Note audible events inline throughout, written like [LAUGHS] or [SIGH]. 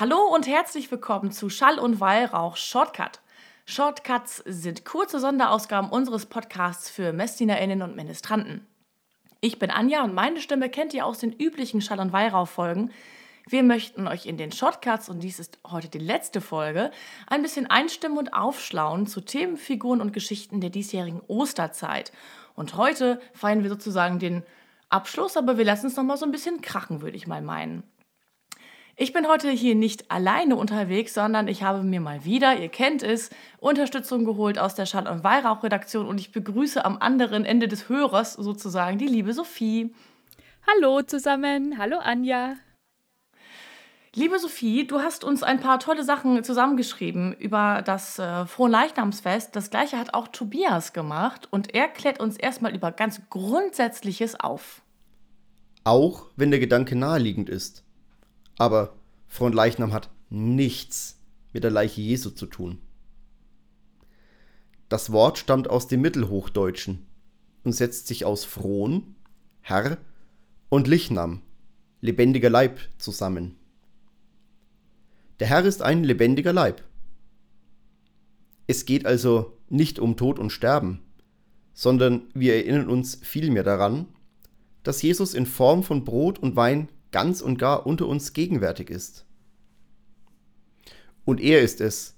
Hallo und herzlich willkommen zu Schall und Weihrauch Shortcut. Shortcuts sind kurze Sonderausgaben unseres Podcasts für MessdienerInnen und Ministranten. Ich bin Anja und meine Stimme kennt ihr aus den üblichen Schall- und Weihrauch-Folgen. Wir möchten euch in den Shortcuts, und dies ist heute die letzte Folge, ein bisschen einstimmen und aufschlauen zu Themen, Figuren und Geschichten der diesjährigen Osterzeit. Und heute feiern wir sozusagen den Abschluss, aber wir lassen es nochmal so ein bisschen krachen, würde ich mal meinen. Ich bin heute hier nicht alleine unterwegs, sondern ich habe mir mal wieder, ihr kennt es, Unterstützung geholt aus der Schall- und Weihrauch-Redaktion und ich begrüße am anderen Ende des Hörers sozusagen die liebe Sophie. Hallo zusammen, hallo Anja. Liebe Sophie, du hast uns ein paar tolle Sachen zusammengeschrieben über das äh, Frohenleichnamsfest. Das gleiche hat auch Tobias gemacht und er klärt uns erstmal über ganz Grundsätzliches auf. Auch wenn der Gedanke naheliegend ist. Aber Fronleichnam hat nichts mit der Leiche Jesu zu tun. Das Wort stammt aus dem Mittelhochdeutschen und setzt sich aus Fron, Herr und Lichnam, lebendiger Leib, zusammen. Der Herr ist ein lebendiger Leib. Es geht also nicht um Tod und Sterben, sondern wir erinnern uns vielmehr daran, dass Jesus in Form von Brot und Wein ganz und gar unter uns gegenwärtig ist. Und er ist es,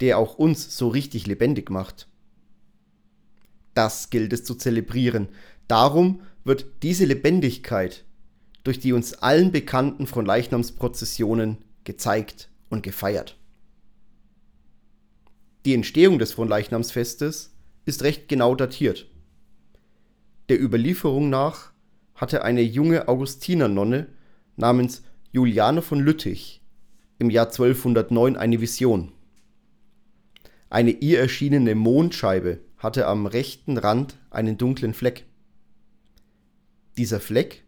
der auch uns so richtig lebendig macht. Das gilt es zu zelebrieren. Darum wird diese Lebendigkeit durch die uns allen bekannten von Leichnamsprozessionen gezeigt und gefeiert. Die Entstehung des Fronleichnamsfestes ist recht genau datiert. Der Überlieferung nach hatte eine junge Augustinernonne namens Juliane von Lüttich im Jahr 1209 eine Vision. Eine ihr erschienene Mondscheibe hatte am rechten Rand einen dunklen Fleck. Dieser Fleck,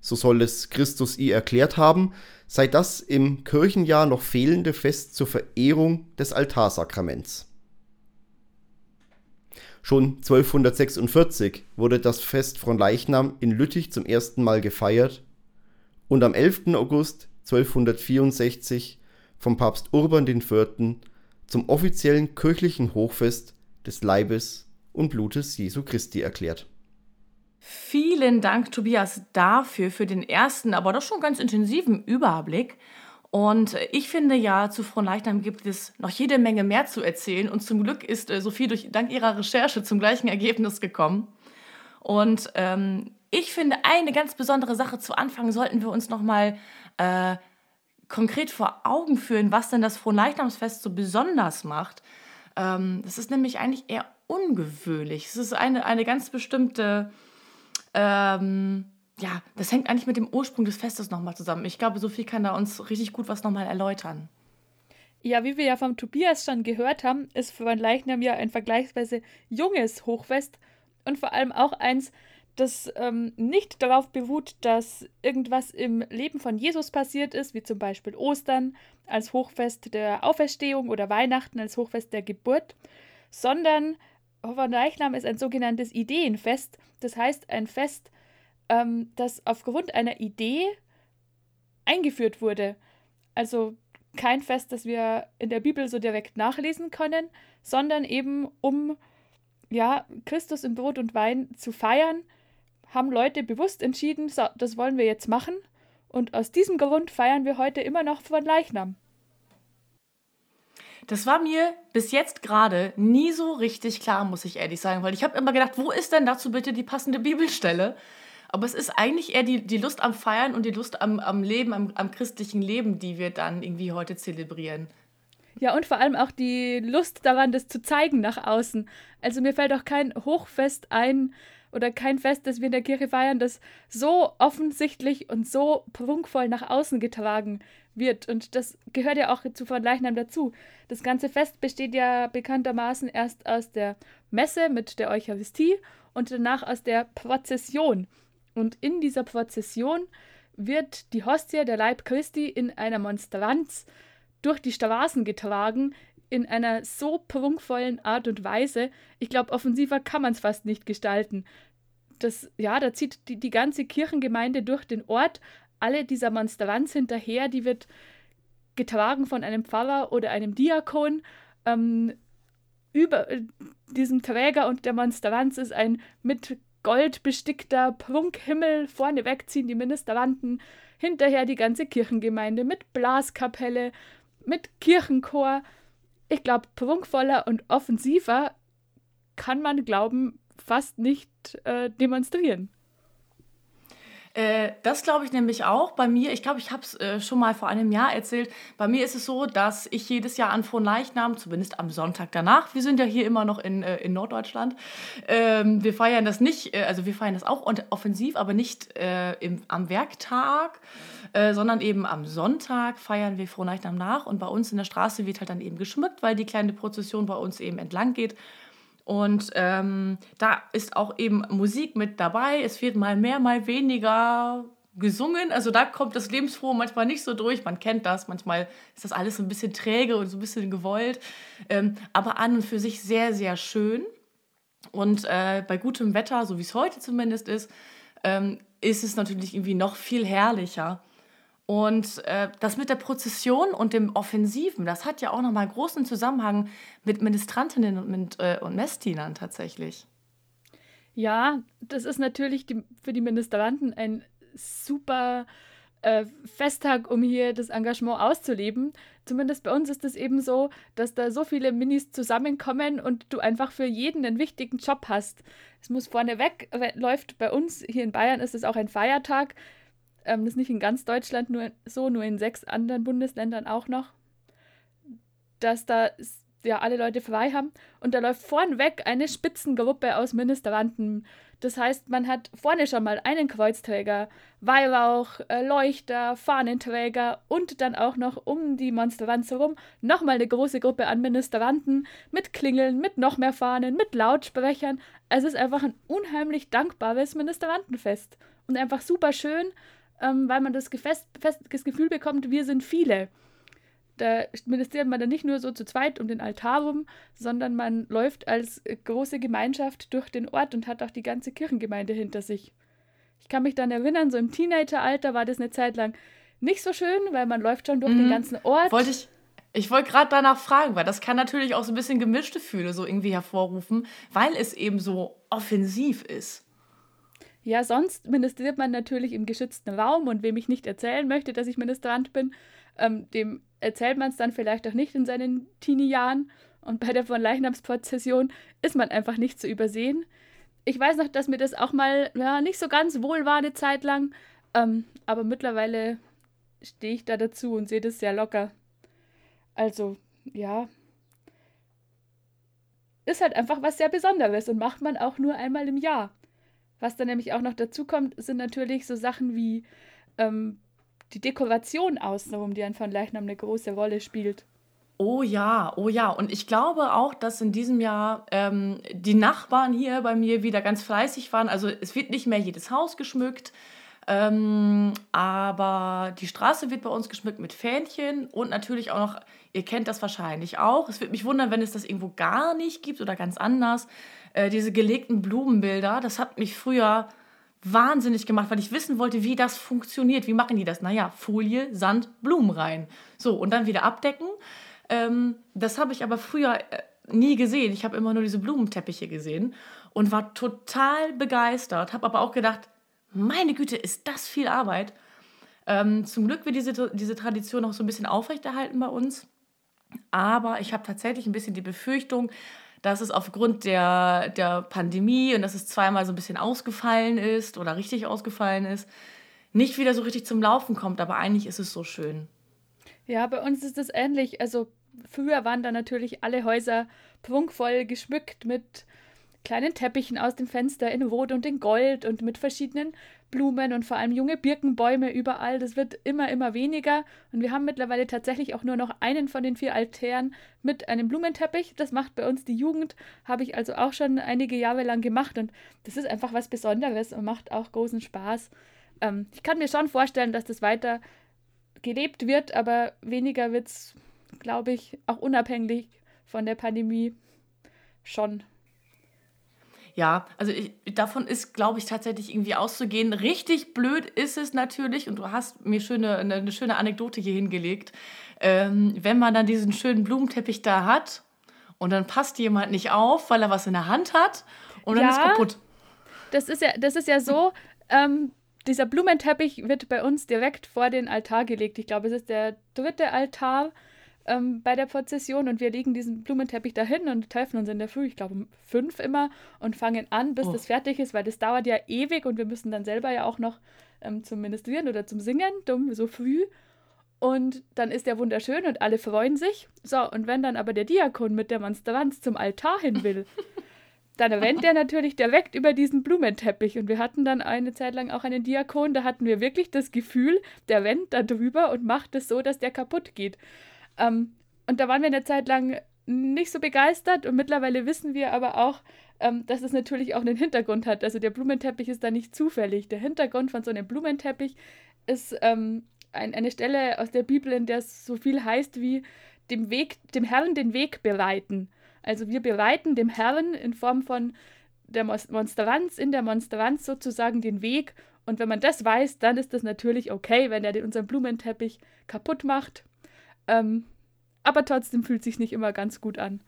so soll es Christus ihr erklärt haben, sei das im Kirchenjahr noch fehlende Fest zur Verehrung des Altarsakraments. Schon 1246 wurde das Fest von Leichnam in Lüttich zum ersten Mal gefeiert und am 11. August 1264 vom Papst Urban IV. zum offiziellen kirchlichen Hochfest des Leibes und Blutes Jesu Christi erklärt. Vielen Dank, Tobias, dafür, für den ersten, aber doch schon ganz intensiven Überblick. Und ich finde ja, zu Fronleichnam gibt es noch jede Menge mehr zu erzählen. Und zum Glück ist äh, Sophie durch, dank ihrer Recherche zum gleichen Ergebnis gekommen. Und ähm, ich finde, eine ganz besondere Sache zu Anfang sollten wir uns nochmal äh, konkret vor Augen führen, was denn das Fronleichnamsfest so besonders macht. Ähm, das ist nämlich eigentlich eher ungewöhnlich. Es ist eine, eine ganz bestimmte ähm, ja, das hängt eigentlich mit dem Ursprung des Festes nochmal zusammen. Ich glaube, Sophie kann da uns richtig gut was nochmal erläutern. Ja, wie wir ja vom Tobias schon gehört haben, ist für ein Leichnam ja ein vergleichsweise junges Hochfest und vor allem auch eins, das ähm, nicht darauf beruht, dass irgendwas im Leben von Jesus passiert ist, wie zum Beispiel Ostern als Hochfest der Auferstehung oder Weihnachten als Hochfest der Geburt, sondern von Leichnam ist ein sogenanntes Ideenfest, das heißt ein Fest, ähm, das aufgrund einer Idee eingeführt wurde. Also kein Fest, das wir in der Bibel so direkt nachlesen können, sondern eben um ja, Christus in Brot und Wein zu feiern, haben Leute bewusst entschieden, so, das wollen wir jetzt machen. Und aus diesem Grund feiern wir heute immer noch von Leichnam. Das war mir bis jetzt gerade nie so richtig klar, muss ich ehrlich sagen, weil ich habe immer gedacht, wo ist denn dazu bitte die passende Bibelstelle? Aber es ist eigentlich eher die, die Lust am Feiern und die Lust am, am Leben, am, am christlichen Leben, die wir dann irgendwie heute zelebrieren. Ja, und vor allem auch die Lust daran, das zu zeigen nach außen. Also mir fällt auch kein Hochfest ein oder kein Fest, das wir in der Kirche feiern, das so offensichtlich und so prunkvoll nach außen getragen wird. Und das gehört ja auch zu von Leichnam dazu. Das ganze Fest besteht ja bekanntermaßen erst aus der Messe mit der Eucharistie und danach aus der Prozession. Und in dieser Prozession wird die Hostie, der Leib Christi, in einer Monstranz durch die Straßen getragen, in einer so prunkvollen Art und Weise. Ich glaube, offensiver kann man es fast nicht gestalten. Das, ja, da zieht die, die ganze Kirchengemeinde durch den Ort, alle dieser Monstranz hinterher, die wird getragen von einem Pfarrer oder einem Diakon. Ähm, über äh, diesem Träger und der Monstranz ist ein mit Gold bestickter Prunkhimmel. Vorneweg ziehen die Ministranten, hinterher die ganze Kirchengemeinde mit Blaskapelle, mit Kirchenchor. Ich glaube, prunkvoller und offensiver kann man glauben fast nicht äh, demonstrieren. Äh, das glaube ich nämlich auch. Bei mir, ich glaube, ich habe es äh, schon mal vor einem Jahr erzählt, bei mir ist es so, dass ich jedes Jahr an Fronleichnam, zumindest am Sonntag danach, wir sind ja hier immer noch in, äh, in Norddeutschland, ähm, wir feiern das nicht, äh, also wir feiern das auch offensiv, aber nicht äh, im, am Werktag, sondern eben am Sonntag feiern wir Fronleichnam nach und bei uns in der Straße wird halt dann eben geschmückt, weil die kleine Prozession bei uns eben entlang geht. Und ähm, da ist auch eben Musik mit dabei. Es wird mal mehr, mal weniger gesungen. Also da kommt das Lebensfrohe manchmal nicht so durch. Man kennt das. Manchmal ist das alles so ein bisschen träge und so ein bisschen gewollt. Ähm, aber an und für sich sehr, sehr schön. Und äh, bei gutem Wetter, so wie es heute zumindest ist, ähm, ist es natürlich irgendwie noch viel herrlicher. Und äh, das mit der Prozession und dem Offensiven, das hat ja auch nochmal großen Zusammenhang mit Ministrantinnen und, mit, äh, und Messdienern tatsächlich. Ja, das ist natürlich die, für die Ministranten ein super äh, Festtag, um hier das Engagement auszuleben. Zumindest bei uns ist es eben so, dass da so viele Minis zusammenkommen und du einfach für jeden einen wichtigen Job hast. Es muss vorneweg, äh, läuft bei uns, hier in Bayern ist es auch ein Feiertag, ähm, das ist nicht in ganz Deutschland nur so, nur in sechs anderen Bundesländern auch noch, dass da ja alle Leute frei haben. Und da läuft vornweg eine Spitzengruppe aus Ministranten. Das heißt, man hat vorne schon mal einen Kreuzträger, Weihrauch, äh, Leuchter, Fahnenträger und dann auch noch um die Monstranz herum nochmal eine große Gruppe an Ministranten mit Klingeln, mit noch mehr Fahnen, mit Lautsprechern. Es ist einfach ein unheimlich dankbares Ministrantenfest und einfach super schön ähm, weil man das, gefest, fest, das Gefühl bekommt, wir sind viele. Da ministriert man dann nicht nur so zu zweit um den Altar rum, sondern man läuft als große Gemeinschaft durch den Ort und hat auch die ganze Kirchengemeinde hinter sich. Ich kann mich dann erinnern, so im Teenageralter war das eine Zeit lang nicht so schön, weil man läuft schon durch mhm. den ganzen Ort. Wollte ich, ich wollte gerade danach fragen, weil das kann natürlich auch so ein bisschen gemischte Gefühle so irgendwie hervorrufen, weil es eben so offensiv ist. Ja, sonst ministriert man natürlich im geschützten Raum und wem ich nicht erzählen möchte, dass ich Ministrant bin, ähm, dem erzählt man es dann vielleicht auch nicht in seinen Teenie-Jahren. Und bei der von Leichnamsprozession ist man einfach nicht zu übersehen. Ich weiß noch, dass mir das auch mal ja, nicht so ganz wohl war eine Zeit lang, ähm, aber mittlerweile stehe ich da dazu und sehe das sehr locker. Also, ja. Ist halt einfach was sehr Besonderes und macht man auch nur einmal im Jahr. Was dann nämlich auch noch dazu kommt, sind natürlich so Sachen wie ähm, die Dekoration außenrum, die einfach Leichnam eine große Rolle spielt. Oh ja, oh ja. Und ich glaube auch, dass in diesem Jahr ähm, die Nachbarn hier bei mir wieder ganz fleißig waren. Also es wird nicht mehr jedes Haus geschmückt, ähm, aber die Straße wird bei uns geschmückt mit Fähnchen und natürlich auch noch, ihr kennt das wahrscheinlich auch. Es würde mich wundern, wenn es das irgendwo gar nicht gibt oder ganz anders. Äh, diese gelegten Blumenbilder, das hat mich früher wahnsinnig gemacht, weil ich wissen wollte, wie das funktioniert. Wie machen die das? Naja, Folie, Sand, Blumen rein. So, und dann wieder abdecken. Ähm, das habe ich aber früher äh, nie gesehen. Ich habe immer nur diese Blumenteppiche gesehen und war total begeistert. Habe aber auch gedacht, meine Güte, ist das viel Arbeit. Ähm, zum Glück wird diese, diese Tradition auch so ein bisschen aufrechterhalten bei uns. Aber ich habe tatsächlich ein bisschen die Befürchtung, dass es aufgrund der, der Pandemie und dass es zweimal so ein bisschen ausgefallen ist oder richtig ausgefallen ist, nicht wieder so richtig zum Laufen kommt. Aber eigentlich ist es so schön. Ja, bei uns ist es ähnlich. Also früher waren da natürlich alle Häuser prunkvoll geschmückt mit kleinen Teppichen aus dem Fenster in Rot und in Gold und mit verschiedenen Blumen und vor allem junge Birkenbäume überall. Das wird immer, immer weniger. Und wir haben mittlerweile tatsächlich auch nur noch einen von den vier Altären mit einem Blumenteppich. Das macht bei uns die Jugend. Habe ich also auch schon einige Jahre lang gemacht. Und das ist einfach was Besonderes und macht auch großen Spaß. Ähm, ich kann mir schon vorstellen, dass das weiter gelebt wird, aber weniger wird es, glaube ich, auch unabhängig von der Pandemie schon Ja, also ich, davon ist, glaube ich, tatsächlich irgendwie auszugehen. Richtig blöd ist es natürlich, und du hast mir schöne, eine, eine schöne Anekdote hier hingelegt, ähm, wenn man dann diesen schönen Blumenteppich da hat und dann passt jemand nicht auf, weil er was in der Hand hat und dann Ja. ist kaputt. Das ist ja, das ist ja so, ähm, dieser Blumenteppich wird bei uns direkt vor den Altar gelegt. Ich glaube, es ist der dritte Altar ähm, bei der Prozession und wir legen diesen Blumenteppich dahin und treffen uns in der Früh, ich glaube um fünf immer und fangen an, bis Oh. das fertig ist, weil das dauert ja ewig und wir müssen dann selber ja auch noch ähm, zum Ministrieren oder zum Singen, dumm, so früh. Und dann ist der wunderschön und alle freuen sich. So, und wenn dann aber der Diakon mit der Monstranz zum Altar hin will, [LAUGHS] dann rennt er natürlich direkt über diesen Blumenteppich. Und wir hatten dann eine Zeit lang auch einen Diakon, da hatten wir wirklich das Gefühl, der rennt da drüber und macht es so, dass der kaputt geht. Ähm, und da waren wir eine Zeit lang nicht so begeistert und mittlerweile wissen wir aber auch, ähm, dass es natürlich auch einen Hintergrund hat. Also der Blumenteppich ist da nicht zufällig. Der Hintergrund von so einem Blumenteppich ist ähm, ein, eine Stelle aus der Bibel, in der es so viel heißt wie dem Weg, dem Herrn den Weg bereiten. Also wir bereiten dem Herrn in Form von der Monstranz, in der Monstranz sozusagen den Weg. Und wenn man das weiß, dann ist das natürlich okay, wenn er unseren Blumenteppich kaputt macht. Ähm, aber trotzdem fühlt sich nicht immer ganz gut an.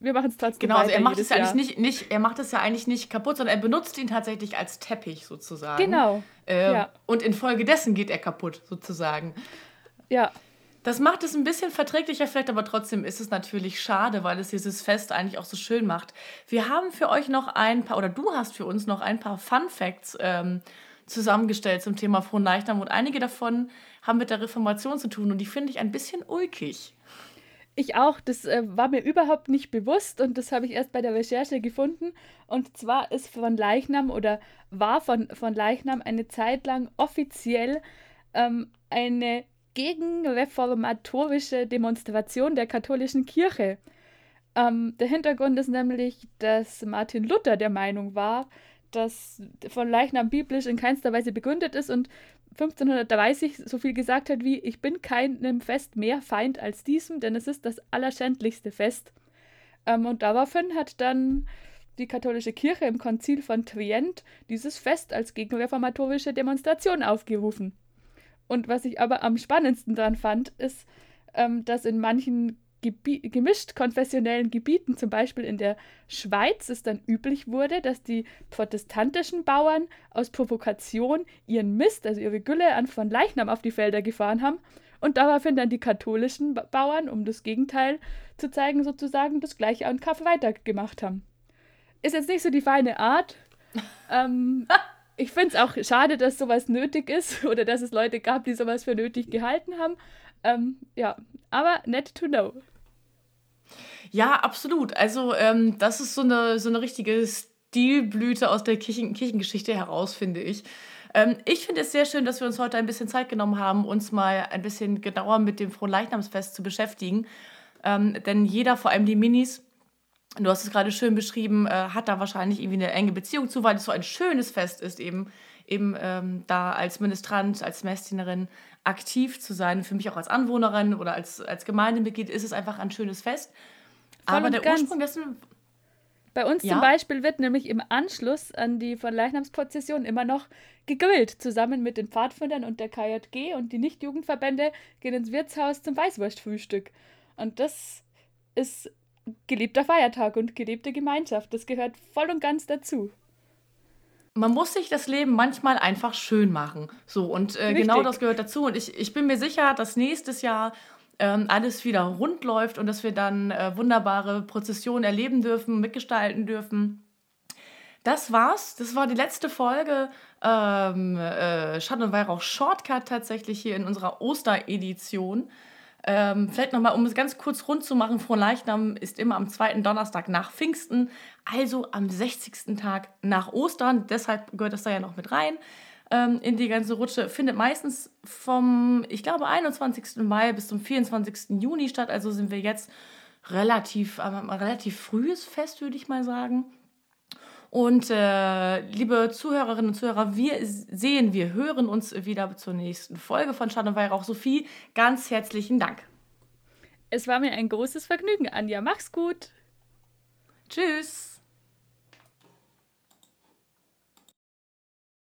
Wir machen es trotzdem Genau, also er macht es ja eigentlich nicht, nicht, er macht es ja eigentlich nicht kaputt, sondern er benutzt ihn tatsächlich als Teppich sozusagen. Genau, Ähm, ja. Und infolgedessen geht er kaputt sozusagen. ja. Das macht es ein bisschen verträglicher, vielleicht, aber trotzdem ist es natürlich schade, weil es dieses Fest eigentlich auch so schön macht. Wir haben für euch noch ein paar, oder du hast für uns noch ein paar Fun Facts ähm, zusammengestellt zum Thema Fronleichnam und einige davon haben mit der Reformation zu tun und die finde ich ein bisschen ulkig. Ich auch, das äh, war mir überhaupt nicht bewusst und das habe ich erst bei der Recherche gefunden. Und zwar ist von Leichnam oder war von, von Leichnam eine Zeit lang offiziell ähm, eine gegenreformatorische Demonstration der katholischen Kirche. Ähm, der Hintergrund ist nämlich, dass Martin Luther der Meinung war, dass von Leichnam biblisch in keinster Weise begründet ist und 1530 so viel gesagt hat wie, ich bin keinem Fest mehr Feind als diesem, denn es ist das allerschändlichste Fest. Ähm, und daraufhin hat dann die katholische Kirche im Konzil von Trient dieses Fest als gegenreformatorische Demonstration aufgerufen. Und was ich aber am spannendsten daran fand, ist, ähm, dass in manchen gemischt konfessionellen Gebieten, zum Beispiel in der Schweiz, es dann üblich wurde, dass die protestantischen Bauern aus Provokation ihren Mist, also ihre Gülle an von Leichnam auf die Felder gefahren haben und daraufhin dann die katholischen Ba- Bauern, um das Gegenteil zu zeigen, sozusagen das gleiche an Karfreitag gemacht haben. Ist jetzt nicht so die feine Art. [LAUGHS] ähm, ich finde es auch schade, dass sowas nötig ist [LAUGHS] oder dass es Leute gab, die sowas für nötig gehalten haben. Ähm, ja, aber nett to know. Ja, absolut. Also ähm, das ist so eine, so eine richtige Stilblüte aus der Kirchen Kirchengeschichte heraus, finde ich. Ähm, ich finde es sehr schön, dass wir uns heute ein bisschen Zeit genommen haben, uns mal ein bisschen genauer mit dem Fronleichnamsfest zu beschäftigen. Ähm, denn jeder, vor allem die Minis, du hast es gerade schön beschrieben, äh, hat da wahrscheinlich irgendwie eine enge Beziehung zu, weil es so ein schönes Fest ist, eben, eben ähm, da als Ministrant, als Messdienerin aktiv zu sein. Für mich auch als Anwohnerin oder als, als Gemeindemitglied ist es einfach ein schönes Fest. Aber der ganz. Ursprung dessen, Bei uns Ja? zum Beispiel wird nämlich im Anschluss an die von Leichnamsprozession immer noch gegrillt, zusammen mit den Pfadfindern und der KJG und die Nichtjugendverbände gehen ins Wirtshaus zum Weißwurstfrühstück. Und das ist gelebter Feiertag und gelebte Gemeinschaft. Das gehört voll und ganz dazu. man muss sich das Leben manchmal einfach schön machen. So, und äh, genau das gehört dazu. Und ich, ich bin mir sicher, dass nächstes Jahr ähm, alles wieder rund läuft und dass wir dann äh, wunderbare Prozessionen erleben dürfen, mitgestalten dürfen. Das war's. Das war die letzte Folge ähm, äh, Schatten und Weihrauch Shortcut tatsächlich hier in unserer Osteredition. Ähm, vielleicht nochmal, um es ganz kurz rund zu machen, Fronleichnam ist immer am zweiten Donnerstag nach Pfingsten, also am 60. Tag nach Ostern. Deshalb gehört das da ja noch mit rein ähm, in die ganze Rutsche. Findet meistens vom, ich glaube, 21. Mai bis zum 24. Juni statt. Also sind wir jetzt relativ, ein relativ frühes Fest, würde ich mal sagen. Und äh, liebe Zuhörerinnen und Zuhörer, wir sehen, wir hören uns wieder zur nächsten Folge von Schatten und Weihrauch. Sophie, ganz herzlichen Dank. Es war mir ein großes Vergnügen, Anja. Mach's gut. Tschüss.